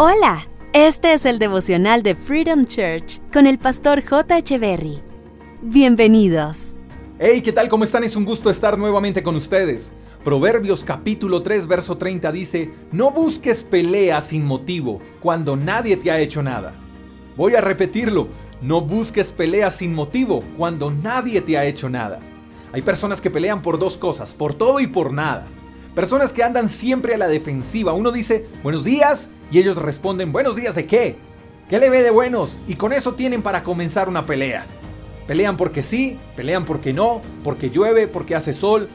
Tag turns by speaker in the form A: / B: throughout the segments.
A: Hola, este es el devocional de Freedom Church con el pastor J. Echeverry. Bienvenidos.
B: Hey, ¿qué tal? ¿Cómo están? Es un gusto estar nuevamente con ustedes. Proverbios capítulo 3, verso 30 dice, no busques pelea sin motivo cuando nadie te ha hecho nada. Voy a repetirlo, no busques pelea sin motivo cuando nadie te ha hecho nada. Hay personas que pelean por dos cosas, por todo y por nada. Personas que andan siempre a la defensiva. Uno dice, buenos días, y ellos responden, buenos días de qué? ¿Qué le ve de buenos? Y con eso tienen para comenzar una pelea. Pelean porque sí, pelean porque no, porque llueve, porque hace sol.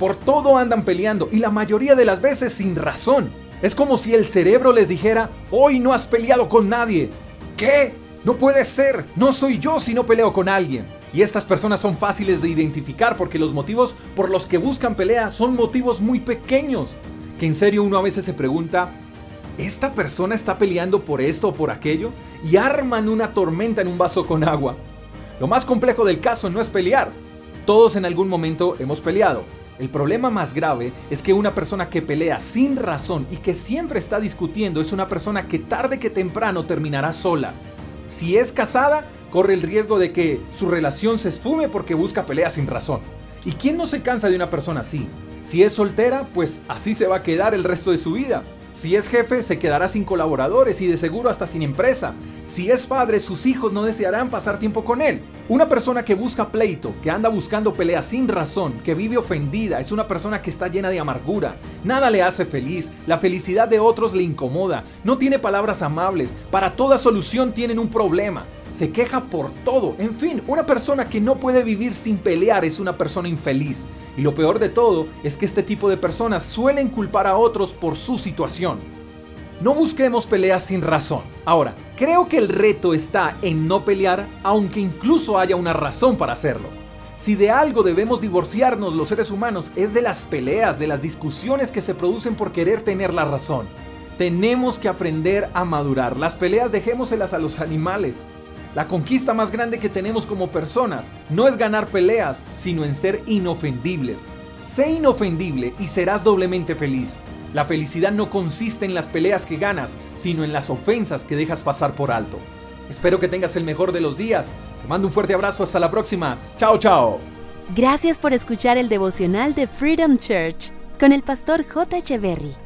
B: Por todo andan peleando y la mayoría de las veces sin razón. Es como si el cerebro les dijera, hoy no has peleado con nadie. ¿Qué? No puede ser. No soy yo si no peleo con alguien. Y estas personas son fáciles de identificar porque los motivos por los que buscan pelea son motivos muy pequeños. Que en serio uno a veces se pregunta, ¿esta persona está peleando por esto o por aquello? Y arman una tormenta en un vaso con agua. Lo más complejo del caso no es pelear. Todos en algún momento hemos peleado. El problema más grave es que una persona que pelea sin razón y que siempre está discutiendo es una persona que tarde que temprano terminará sola. Si es casada, corre el riesgo de que su relación se esfume porque busca peleas sin razón. ¿Y quién no se cansa de una persona así? Si es soltera, pues así se va a quedar el resto de su vida. Si es jefe, se quedará sin colaboradores y de seguro hasta sin empresa. Si es padre, sus hijos no desearán pasar tiempo con él. Una persona que busca pleito, que anda buscando peleas sin razón, que vive ofendida, es una persona que está llena de amargura. Nada le hace feliz, la felicidad de otros le incomoda, no tiene palabras amables, para toda solución tienen un problema se queja por todo. En fin, una persona que no puede vivir sin pelear es una persona infeliz. Y lo peor de todo es que este tipo de personas suelen culpar a otros por su situación. No busquemos peleas sin razón. Ahora, creo que el reto está en no pelear aunque incluso haya una razón para hacerlo. Si de algo debemos divorciarnos los seres humanos es de las peleas, de las discusiones que se producen por querer tener la razón. Tenemos que aprender a madurar. Las peleas dejémoselas a los animales. La conquista más grande que tenemos como personas no es ganar peleas, sino en ser inofendibles. Sé inofendible y serás doblemente feliz. La felicidad no consiste en las peleas que ganas, sino en las ofensas que dejas pasar por alto. Espero que tengas el mejor de los días. Te mando un fuerte abrazo. Hasta la próxima. Chao, chao.
A: Gracias por escuchar el devocional de Freedom Church con el pastor J. Echeverry.